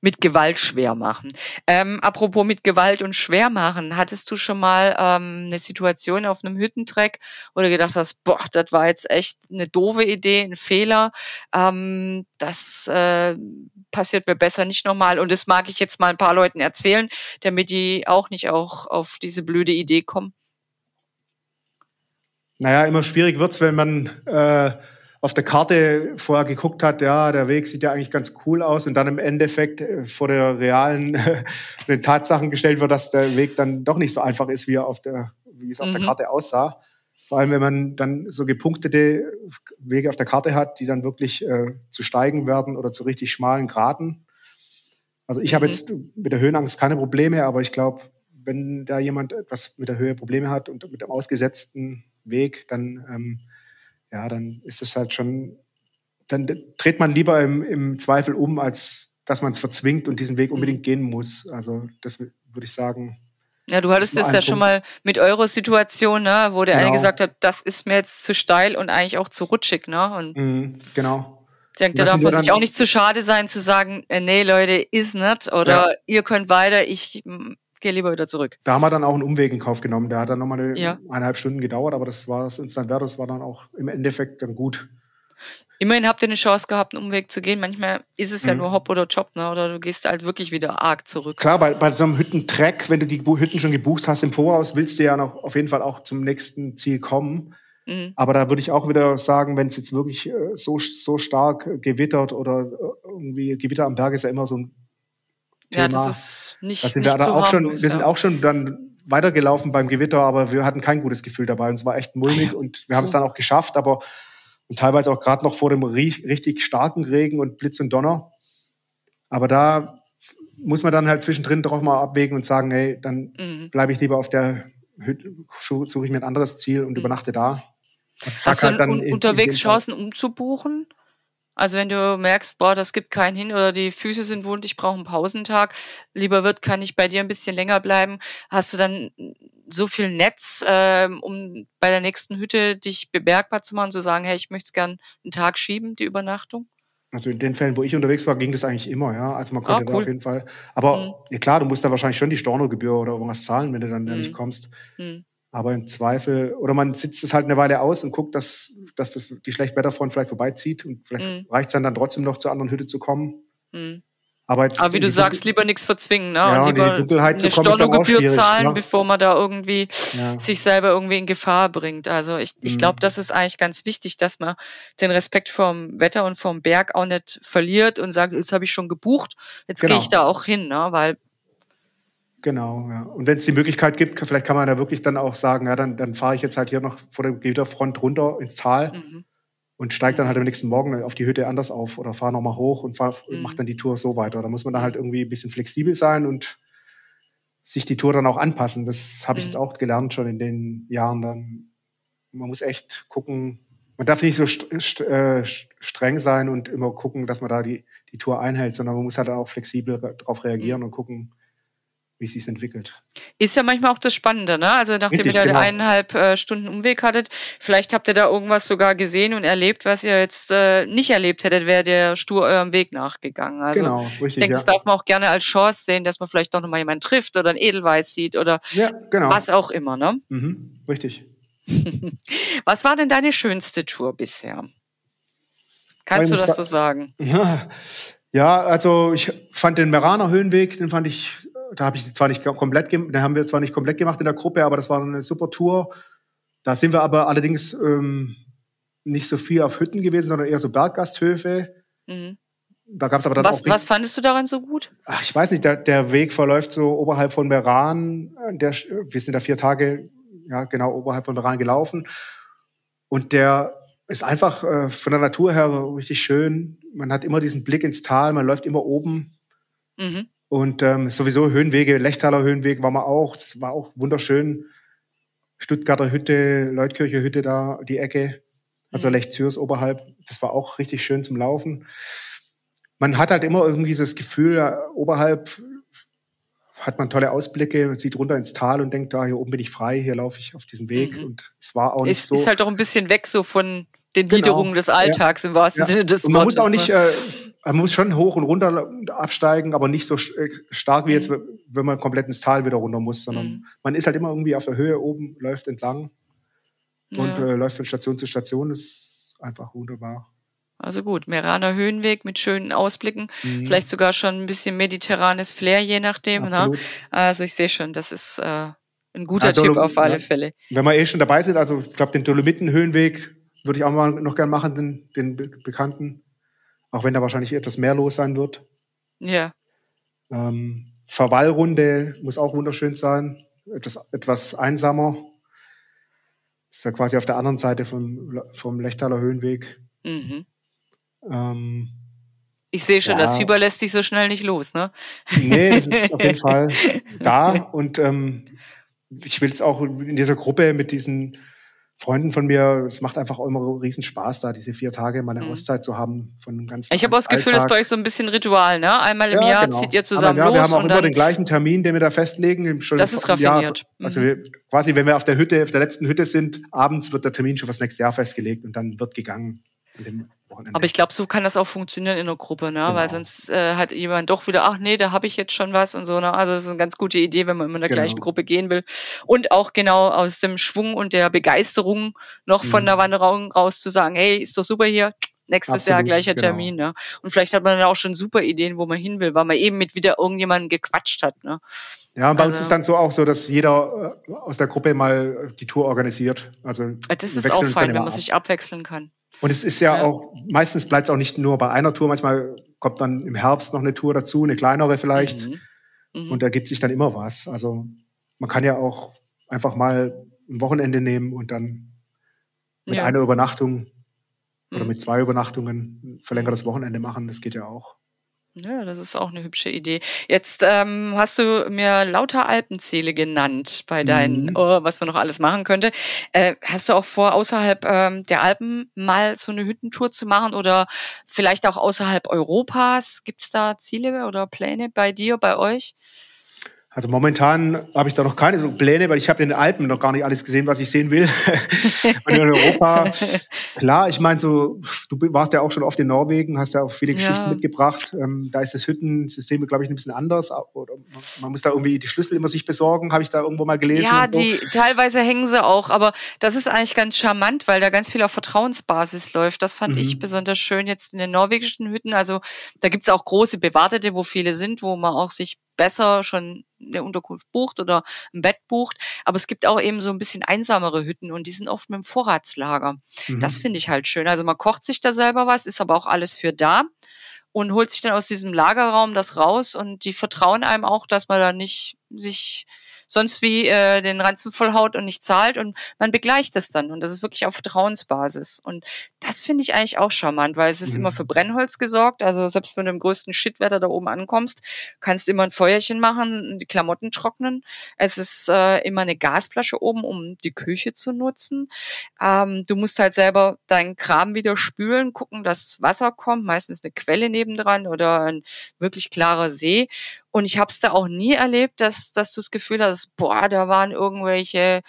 mit Gewalt schwer machen. Ähm, apropos mit Gewalt und schwer machen, hattest du schon mal ähm, eine Situation auf einem Hüttentreck, wo du gedacht hast, boah, das war jetzt echt eine doofe Idee, ein Fehler. Ähm, das äh, passiert mir besser nicht nochmal. Und das mag ich jetzt mal ein paar Leuten erzählen, damit die auch nicht auch auf diese blöde Idee kommen.
Naja, immer schwierig wird's, wenn man äh auf der Karte vorher geguckt hat, ja, der Weg sieht ja eigentlich ganz cool aus und dann im Endeffekt äh, vor der realen den Tatsachen gestellt wird, dass der Weg dann doch nicht so einfach ist, wie er auf der, wie es auf mhm. der Karte aussah. Vor allem, wenn man dann so gepunktete Wege auf der Karte hat, die dann wirklich äh, zu steigen werden oder zu richtig schmalen Graden. Also ich mhm. habe jetzt mit der Höhenangst keine Probleme, aber ich glaube, wenn da jemand etwas mit der Höhe Probleme hat und mit dem ausgesetzten Weg, dann ähm, ja, dann ist es halt schon, dann dreht man lieber im, im Zweifel um, als dass man es verzwingt und diesen Weg unbedingt mhm. gehen muss. Also das würde ich sagen.
Ja, du hattest es ja Punkt. schon mal mit eurer Situation, ne, wo der genau. eine gesagt hat, das ist mir jetzt zu steil und eigentlich auch zu rutschig, ne? Und
mhm, genau.
Ich denke, da darf man sich auch nicht zu schade sein, zu sagen, äh, nee, Leute, ist nicht oder ja. ihr könnt weiter, ich gehe lieber wieder zurück.
Da haben wir dann auch einen Umweg in Kauf genommen. Der hat dann nochmal eine, ja. eineinhalb Stunden gedauert, aber das war es dann wert. Das war dann auch im Endeffekt dann gut.
Immerhin habt ihr eine Chance gehabt, einen Umweg zu gehen. Manchmal ist es ja mhm. nur Hop oder Job, ne? oder du gehst halt wirklich wieder arg zurück.
Klar, bei, bei so einem Hüttentrack, wenn du die Hütten schon gebucht hast im Voraus, willst du ja noch auf jeden Fall auch zum nächsten Ziel kommen. Mhm. Aber da würde ich auch wieder sagen, wenn es jetzt wirklich äh, so, so stark gewittert oder äh, irgendwie Gewitter am Berg ist ja immer so ein
Thema. Ja, das ist nicht,
da sind
nicht
wir auch schon, Wir sind auch schon dann weitergelaufen beim Gewitter, aber wir hatten kein gutes Gefühl dabei. Und es war echt mulmig ah und wir haben es dann auch geschafft, aber und teilweise auch gerade noch vor dem richtig starken Regen und Blitz und Donner. Aber da muss man dann halt zwischendrin doch mal abwägen und sagen, hey, dann mhm. bleibe ich lieber auf der Hütte, suche ich mir ein anderes Ziel und mhm. übernachte da.
Hast du halt dann unterwegs in Chancen umzubuchen? Also wenn du merkst, boah, das gibt keinen hin oder die Füße sind wund, ich brauche einen Pausentag, lieber wird, kann ich bei dir ein bisschen länger bleiben. Hast du dann so viel Netz, ähm, um bei der nächsten Hütte dich bemerkbar zu machen, zu sagen, hey, ich möchte es gern einen Tag schieben, die Übernachtung?
Also in den Fällen, wo ich unterwegs war, ging das eigentlich immer, ja. Also man konnte oh, cool. da auf jeden Fall. Aber mhm. ja, klar, du musst da wahrscheinlich schon die Stornogebühr oder irgendwas zahlen, wenn du dann mhm. nicht kommst. Mhm. Aber im Zweifel, oder man sitzt es halt eine Weile aus und guckt, dass, dass das die Schlechtwetterfront vielleicht vorbeizieht und vielleicht mhm. reicht es dann, dann trotzdem noch zur anderen Hütte zu kommen. Mhm.
Aber, jetzt Aber wie du sagst, lieber nichts verzwingen, ne?
Ja,
und lieber
die Dunkelheit eine Stornogebühr
zahlen, ne? bevor man da irgendwie ja. sich selber irgendwie in Gefahr bringt. Also ich, ich mhm. glaube, das ist eigentlich ganz wichtig, dass man den Respekt vom Wetter und vom Berg auch nicht verliert und sagt, das habe ich schon gebucht, jetzt genau. gehe ich da auch hin, ne? Weil
Genau, ja. Und wenn es die Möglichkeit gibt, vielleicht kann man da wirklich dann auch sagen, ja, dann, dann fahre ich jetzt halt hier noch vor der Gewitterfront runter ins Tal. Mhm. und steige dann halt am nächsten Morgen auf die Hütte anders auf oder fahre nochmal hoch und fahr, mhm. mache dann die Tour so weiter. Da muss man dann halt irgendwie ein bisschen flexibel sein und sich die Tour dann auch anpassen. Das habe ich mhm. jetzt auch gelernt schon in den Jahren dann. Man muss echt gucken, man darf nicht so st äh, streng sein und immer gucken, dass man da die, die Tour einhält, sondern man muss halt auch flexibel darauf reagieren mhm. und gucken, wie es sich entwickelt.
Ist ja manchmal auch das Spannende, ne? Also nachdem Richtig, ihr da genau. eineinhalb äh, Stunden Umweg hattet, vielleicht habt ihr da irgendwas sogar gesehen und erlebt, was ihr jetzt äh, nicht erlebt hättet, wäre der stur eurem Weg nachgegangen. Also genau, richtig, ich denke, ja. das darf man auch gerne als Chance sehen, dass man vielleicht doch nochmal jemanden trifft oder ein Edelweiß sieht oder ja, genau. was auch immer, ne?
Mhm, richtig.
was war denn deine schönste Tour bisher? Kannst du das so sagen?
Ja, ja, also ich fand den Meraner Höhenweg, den fand ich da habe ich zwar nicht komplett, den haben wir zwar nicht komplett gemacht in der Gruppe, aber das war eine super Tour. Da sind wir aber allerdings ähm, nicht so viel auf Hütten gewesen, sondern eher so Berggasthöfe. Mhm.
Da gab's aber dann was, auch was fandest du daran so gut?
Ach, ich weiß nicht, der, der Weg verläuft so oberhalb von Meran. Der, wir sind da vier Tage, ja genau, oberhalb von Meran gelaufen. Und der ist einfach äh, von der Natur her richtig schön. Man hat immer diesen Blick ins Tal, man läuft immer oben. Mhm. Und ähm, sowieso Höhenwege, Lechtaler Höhenweg war man auch. Das war auch wunderschön. Stuttgarter Hütte, Leutkircher Hütte da, die Ecke. Also mhm. Lechzürs oberhalb. Das war auch richtig schön zum Laufen. Man hat halt immer irgendwie das Gefühl, äh, oberhalb hat man tolle Ausblicke, man sieht runter ins Tal und denkt, da hier oben bin ich frei, hier laufe ich auf diesem Weg. Mhm. Und es war auch nicht
ist,
so.
Ist halt auch ein bisschen weg so von den genau. Niederungen des Alltags ja. im wahrsten ja. Sinne des
Wortes. Man muss auch nicht, ne? äh, man muss schon hoch und runter absteigen, aber nicht so äh, stark wie mhm. jetzt, wenn man komplett ins Tal wieder runter muss, sondern mhm. man ist halt immer irgendwie auf der Höhe oben, läuft entlang und ja. äh, läuft von Station zu Station. Das ist einfach wunderbar.
Also gut, Meraner Höhenweg mit schönen Ausblicken, mhm. vielleicht sogar schon ein bisschen mediterranes Flair, je nachdem. Ne? Also ich sehe schon, das ist äh, ein guter ja, Tipp auf alle Fälle.
Wenn wir eh schon dabei sind, also ich glaube, den Dolomiten-Höhenweg würde ich auch mal noch gern machen, den, den Bekannten. Auch wenn da wahrscheinlich etwas mehr los sein wird.
Ja.
Ähm, Verwallrunde muss auch wunderschön sein. Etwas, etwas einsamer. Ist ja quasi auf der anderen Seite vom, vom Lechtaler Höhenweg. Mhm.
Ähm, ich sehe schon, ja. das Fieber lässt sich so schnell nicht los, ne?
Nee, das ist auf jeden Fall da. Und ähm, ich will es auch in dieser Gruppe mit diesen Freunden von mir, es macht einfach immer riesen Spaß, da diese vier Tage mal eine mhm. Auszeit zu haben von einem ganzen
Ich habe auch das Gefühl, das ist bei euch so ein bisschen Ritual, ne? Einmal im ja, Jahr genau. zieht ihr zusammen
Aber,
ja,
los. Wir haben auch immer den gleichen Termin, den wir da festlegen.
Schon das ist raffiniert.
Jahr. Also wir, quasi, wenn wir auf der Hütte, auf der letzten Hütte sind, abends wird der Termin schon fürs nächste Jahr festgelegt und dann wird gegangen.
Wochenende. Aber ich glaube, so kann das auch funktionieren in einer Gruppe, ne? Genau. Weil sonst äh, hat jemand doch wieder, ach nee, da habe ich jetzt schon was und so. Ne? Also das ist eine ganz gute Idee, wenn man immer in der genau. gleichen Gruppe gehen will. Und auch genau aus dem Schwung und der Begeisterung noch mhm. von der Wanderung raus zu sagen, hey, ist doch super hier, nächstes Absolut, Jahr gleicher genau. Termin. Ne? Und vielleicht hat man dann auch schon super Ideen, wo man hin will, weil man eben mit wieder irgendjemandem gequatscht hat. Ne?
Ja, und bei also, uns ist dann so auch so, dass jeder äh, aus der Gruppe mal die Tour organisiert. Also
das ist auch fein, wenn man sich abwechseln kann.
Und es ist ja, ja. auch, meistens bleibt es auch nicht nur bei einer Tour, manchmal kommt dann im Herbst noch eine Tour dazu, eine kleinere vielleicht. Mhm. Mhm. Und da gibt sich dann immer was. Also man kann ja auch einfach mal ein Wochenende nehmen und dann mit ja. einer Übernachtung oder mhm. mit zwei Übernachtungen ein verlängertes Wochenende machen. Das geht ja auch.
Ja, das ist auch eine hübsche Idee. Jetzt ähm, hast du mir lauter Alpenziele genannt bei deinen, mhm. oh, was man noch alles machen könnte. Äh, hast du auch vor, außerhalb ähm, der Alpen mal so eine Hüttentour zu machen oder vielleicht auch außerhalb Europas? Gibt es da Ziele oder Pläne bei dir, bei euch?
Also momentan habe ich da noch keine Pläne, weil ich habe in den Alpen noch gar nicht alles gesehen, was ich sehen will. Und in Europa, klar, ich meine, so, du warst ja auch schon oft in Norwegen, hast ja auch viele Geschichten ja. mitgebracht. Ähm, da ist das Hüttensystem, glaube ich, ein bisschen anders. Oder man muss da irgendwie die Schlüssel immer sich besorgen, habe ich da irgendwo mal gelesen.
Ja, so. die, teilweise hängen sie auch, aber das ist eigentlich ganz charmant, weil da ganz viel auf Vertrauensbasis läuft. Das fand mhm. ich besonders schön jetzt in den norwegischen Hütten. Also da gibt's auch große Bewartete, wo viele sind, wo man auch sich besser schon eine Unterkunft bucht oder ein Bett bucht. Aber es gibt auch eben so ein bisschen einsamere Hütten und die sind oft mit dem Vorratslager. Mhm. Das finde ich halt schön. Also man kocht sich da selber was, ist aber auch alles für da und holt sich dann aus diesem Lagerraum das raus und die vertrauen einem auch, dass man da nicht sich sonst wie äh, den Ranzen vollhaut und nicht zahlt und man begleicht es dann. Und das ist wirklich auf Vertrauensbasis. Und das finde ich eigentlich auch charmant, weil es ist mhm. immer für Brennholz gesorgt, also selbst wenn du im größten Shitwetter da oben ankommst, kannst du immer ein Feuerchen machen, die Klamotten trocknen, es ist äh, immer eine Gasflasche oben, um die Küche zu nutzen, ähm, du musst halt selber deinen Kram wieder spülen, gucken, dass Wasser kommt, meistens eine Quelle nebendran oder ein wirklich klarer See und ich habe es da auch nie erlebt, dass, dass du das Gefühl hast, boah, da waren irgendwelche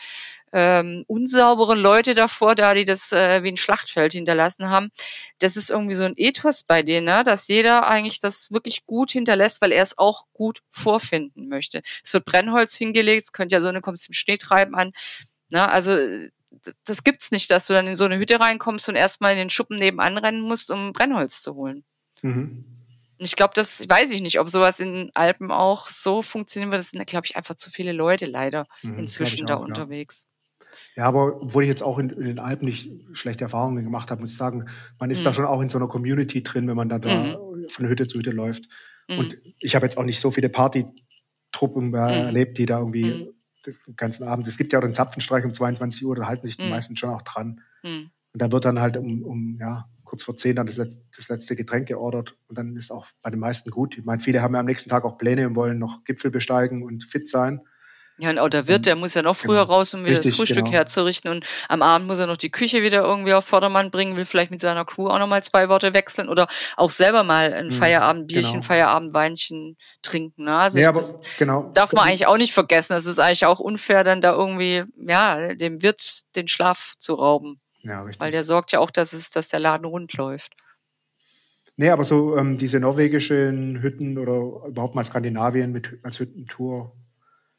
ähm, unsaubere Leute davor da, die das äh, wie ein Schlachtfeld hinterlassen haben. Das ist irgendwie so ein Ethos bei denen, ne? dass jeder eigentlich das wirklich gut hinterlässt, weil er es auch gut vorfinden möchte. Es wird Brennholz hingelegt, es könnte ja so eine kommt im Schnee treiben an. Ne? Also das gibt's nicht, dass du dann in so eine Hütte reinkommst und erstmal in den Schuppen nebenan rennen musst, um Brennholz zu holen. Mhm. Ich glaube, das weiß ich nicht, ob sowas in Alpen auch so funktionieren wird. Das sind, glaube ich, einfach zu viele Leute leider mhm, inzwischen da auch, unterwegs.
Ja. ja. aber obwohl ich jetzt auch in, in, den Alpen nicht schlechte Erfahrungen gemacht habe, muss ich sagen, man ist mhm. da schon auch in so einer Community drin, wenn man da, da mhm. von Hütte zu Hütte läuft. Mhm. Und ich habe jetzt auch nicht so viele Partytruppen mhm. erlebt, die da irgendwie mhm. den ganzen Abend. Es gibt ja auch den Zapfenstreich um 22 Uhr, da halten sich die meisten schon auch dran. Und da wird dann halt um, um ja, kurz vor zehn dann das letzte, das letzte Getränk geordert. Und dann ist auch bei den meisten gut. Ich meine, viele haben ja am nächsten Tag auch Pläne und wollen noch Gipfel besteigen und fit sein.
Ja, und auch der Wirt, der muss ja noch früher genau. raus, um wieder Richtig, das Frühstück genau. herzurichten. Und am Abend muss er noch die Küche wieder irgendwie auf Vordermann bringen, will vielleicht mit seiner Crew auch noch mal zwei Worte wechseln oder auch selber mal ein mhm, Feierabendbierchen, genau. Feierabendweinchen trinken. Ne? Also ja, aber, genau. darf man eigentlich auch nicht vergessen. Das ist eigentlich auch unfair, dann da irgendwie, ja, dem Wirt den Schlaf zu rauben. Ja, richtig. Weil der sorgt ja auch, dass, es, dass der Laden rund läuft.
Nee, aber so ähm, diese norwegischen Hütten oder überhaupt mal Skandinavien mit, als Hüttentour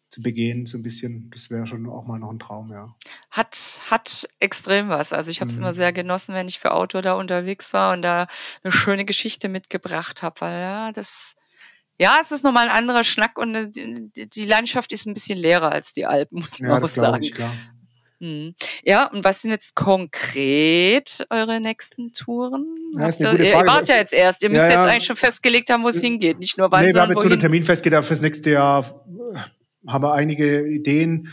zu begehen, so ein bisschen, das wäre schon auch mal noch ein Traum, ja.
Hat, hat extrem was. Also ich habe es mhm. immer sehr genossen, wenn ich für Auto da unterwegs war und da eine schöne Geschichte mitgebracht habe, weil ja, das, ja, es ist nochmal ein anderer Schnack und äh, die, Landschaft ist ein bisschen leerer als die Alpen, muss man ja, auch sagen. Ich, klar. Mhm. Ja, und was sind jetzt konkret eure nächsten Touren? Ja, Frage. Ihr wart ja jetzt erst. Ihr müsst ja, ja. jetzt eigentlich schon festgelegt haben, wo es hingeht. Nicht nur wann,
Nee, wir haben jetzt so einen Termin festgelegt. Fürs nächste Jahr haben wir einige Ideen.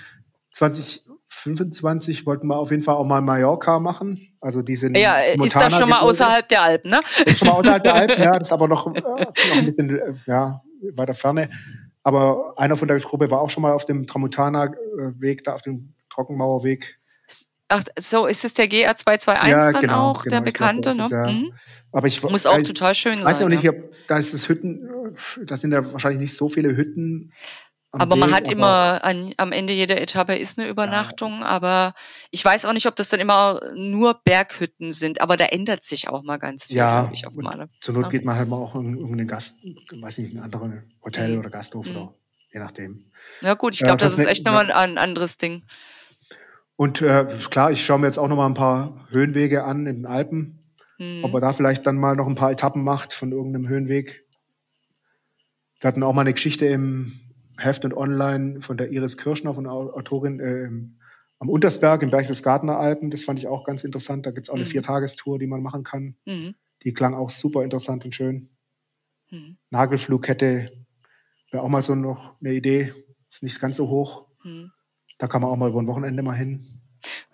2025 wollten wir auf jeden Fall auch mal Mallorca machen. Also diese
Ja, ist das schon mal außerhalb der Alpen, ne?
Ist schon mal außerhalb der Alpen, ja. Das ist aber noch, äh, noch ein bisschen äh, ja, weiter Ferne. Aber einer von der Gruppe war auch schon mal auf dem Tramontana-Weg, da auf dem Trockenmauerweg.
Ach, so ist es der GR221 ja, dann genau, auch, genau, der bekannte, glaub, ne? Ja. Mhm.
Aber ich
muss auch total schön sein.
Weiß ja auch nicht, ja. da ist das Hütten, da sind ja wahrscheinlich nicht so viele Hütten
aber Weg, man hat immer an, am Ende jeder Etappe ist eine Übernachtung, ja. aber ich weiß auch nicht, ob das dann immer nur Berghütten sind, aber da ändert sich auch mal ganz viel,
ja, ich, auf Male. Zur Not geht man halt mal auch in irgendeinen Gast, weiß nicht, ein anderes Hotel mhm. oder Gasthof mhm. oder je nachdem.
Ja gut, ich glaube, das ist echt nochmal ein anderes Ding.
Und äh, klar, ich schaue mir jetzt auch noch mal ein paar Höhenwege an in den Alpen. Mhm. Ob er da vielleicht dann mal noch ein paar Etappen macht von irgendeinem Höhenweg. Wir hatten auch mal eine Geschichte im Heft und Online von der Iris Kirschner, von der Autorin äh, am Untersberg im Berchtesgadener Alpen. Das fand ich auch ganz interessant. Da gibt's auch eine mhm. Viertagestour, die man machen kann. Mhm. Die klang auch super interessant und schön. Mhm. Nagelflugkette wäre auch mal so noch eine Idee. Ist nicht ganz so hoch. Mhm. Da kann man auch mal über ein Wochenende mal hin.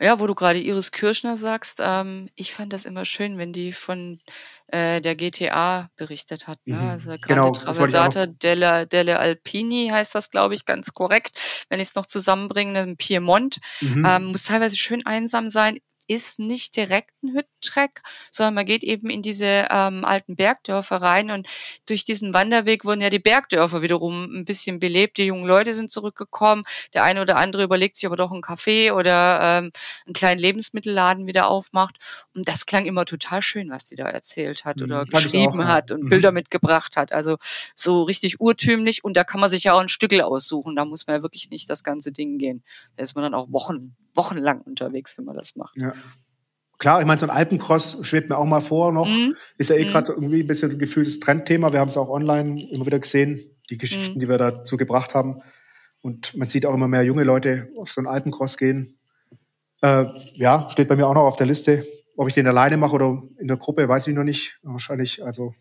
Ja, wo du gerade Iris Kirschner sagst, ähm, ich fand das immer schön, wenn die von äh, der GTA berichtet hat. Ne? Mhm. Also gerade genau, Traversata delle, delle Alpini heißt das, glaube ich, ganz korrekt, wenn ich es noch zusammenbringe, im Piemont. Mhm. Ähm, muss teilweise schön einsam sein ist nicht direkt ein Hüttentrack, sondern man geht eben in diese ähm, alten Bergdörfer rein und durch diesen Wanderweg wurden ja die Bergdörfer wiederum ein bisschen belebt. Die jungen Leute sind zurückgekommen. Der eine oder andere überlegt sich aber doch ein Café oder ähm, einen kleinen Lebensmittelladen wieder aufmacht. Und das klang immer total schön, was sie da erzählt hat oder mhm, geschrieben auch, hat und mhm. Bilder mitgebracht hat. Also so richtig urtümlich. Und da kann man sich ja auch ein Stückel aussuchen. Da muss man ja wirklich nicht das ganze Ding gehen. Da ist man dann auch Wochen wochenlang unterwegs, wenn man das macht.
Ja. Klar, ich meine, so ein Alpencross schwebt mir auch mal vor noch. Mhm. Ist ja eh mhm. gerade irgendwie ein bisschen ein gefühltes Trendthema. Wir haben es auch online immer wieder gesehen, die Geschichten, mhm. die wir dazu gebracht haben. Und man sieht auch immer mehr junge Leute auf so einen Alpencross gehen. Äh, ja, steht bei mir auch noch auf der Liste. Ob ich den alleine mache oder in der Gruppe, weiß ich noch nicht. Wahrscheinlich, also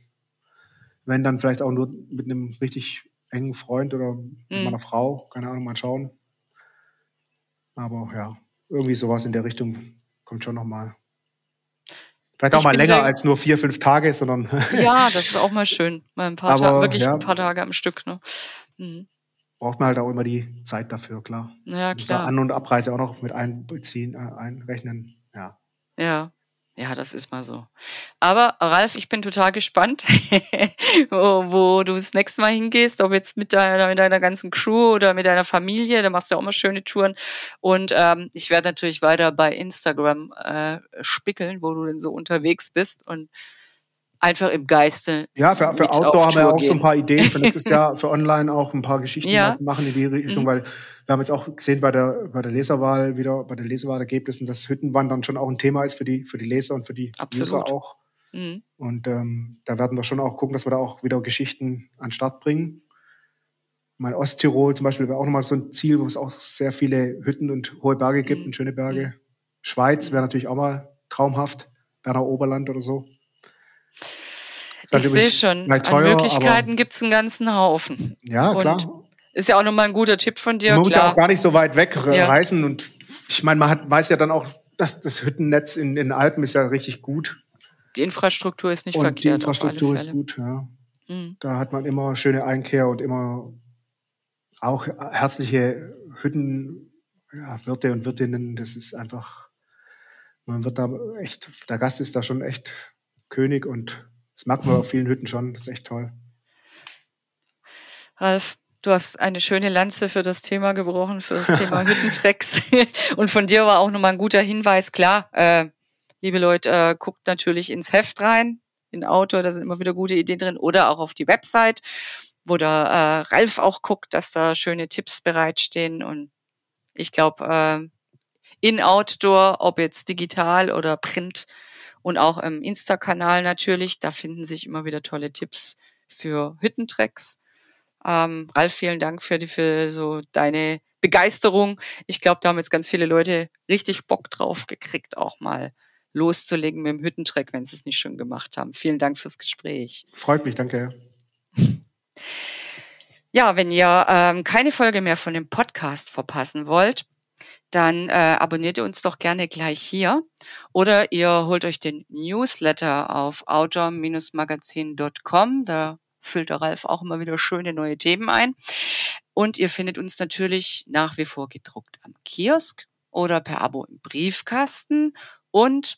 wenn dann vielleicht auch nur mit einem richtig engen Freund oder mhm. meiner Frau, keine Ahnung, mal schauen. Aber ja, irgendwie sowas in der Richtung kommt schon nochmal. Vielleicht auch ich mal länger als nur vier, fünf Tage, sondern.
ja, das ist auch mal schön. Mal ein paar Tage, wirklich ja, ein paar Tage am Stück. Ne?
Mhm. Braucht man halt auch immer die Zeit dafür, klar.
Ja, klar.
An- und Abreise auch noch mit einbeziehen, äh, einrechnen. Ja.
Ja. Ja, das ist mal so. Aber Ralf, ich bin total gespannt, wo, wo, du das nächste Mal hingehst, ob jetzt mit deiner, mit deiner ganzen Crew oder mit deiner Familie. Da machst du auch mal schöne Touren. Und ähm, ich werde natürlich weiter bei Instagram äh, spickeln, wo du denn so unterwegs bist. Und einfach im Geiste.
Ja, für, für Outdoor haben wir auch gehen. so ein paar Ideen für nächstes Jahr, für online auch ein paar Geschichten ja. machen in die Richtung, mhm. weil wir haben jetzt auch gesehen bei der, bei der Leserwahl wieder, bei den Leserwahlergebnissen, dass Hüttenwandern schon auch ein Thema ist für die, für die Leser und für die Absolut. User auch. Mhm. Und ähm, da werden wir schon auch gucken, dass wir da auch wieder Geschichten an den Start bringen. Mein Osttirol zum Beispiel wäre auch nochmal so ein Ziel, wo es auch sehr viele Hütten und hohe Berge gibt mhm. und schöne Berge. Mhm. Schweiz wäre natürlich auch mal traumhaft, Berner Oberland oder so.
Ich sehe schon, teuer, an Möglichkeiten gibt es einen ganzen Haufen.
Ja, klar.
ist ja auch nochmal ein guter Tipp von dir.
Man muss ja auch gar nicht so weit weg ja. reisen. Und ich meine, man hat, weiß ja dann auch, dass das Hüttennetz in, den Alpen ist ja richtig gut.
Die Infrastruktur ist nicht
und
verkehrt.
Die Infrastruktur ist gut, ja. Mhm. Da hat man immer schöne Einkehr und immer auch herzliche Hütten, ja, und Wirtinnen. Das ist einfach, man wird da echt, der Gast ist da schon echt König und das merkt man auf vielen Hütten schon. Das ist echt toll.
Ralf, du hast eine schöne Lanze für das Thema gebrochen, für das Thema Hüttentrecks. Und von dir war auch nochmal ein guter Hinweis. Klar, äh, liebe Leute, äh, guckt natürlich ins Heft rein, in Autor, da sind immer wieder gute Ideen drin. Oder auch auf die Website, wo der äh, Ralf auch guckt, dass da schöne Tipps bereitstehen. Und ich glaube, äh, in Outdoor, ob jetzt digital oder print, und auch im Insta-Kanal natürlich. Da finden sich immer wieder tolle Tipps für Hüttentracks. Ähm, Ralf, vielen Dank für, die, für so deine Begeisterung. Ich glaube, da haben jetzt ganz viele Leute richtig Bock drauf gekriegt, auch mal loszulegen mit dem Hüttentreck, wenn sie es nicht schon gemacht haben. Vielen Dank fürs Gespräch.
Freut mich, danke.
Ja, wenn ihr ähm, keine Folge mehr von dem Podcast verpassen wollt, dann äh, abonniert ihr uns doch gerne gleich hier oder ihr holt euch den Newsletter auf outdoor-magazin.com. Da füllt der Ralf auch immer wieder schöne neue Themen ein. Und ihr findet uns natürlich nach wie vor gedruckt am Kiosk oder per Abo im Briefkasten und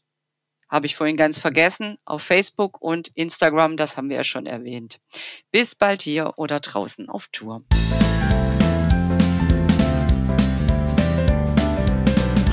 habe ich vorhin ganz vergessen, auf Facebook und Instagram, das haben wir ja schon erwähnt. Bis bald hier oder draußen auf Tour.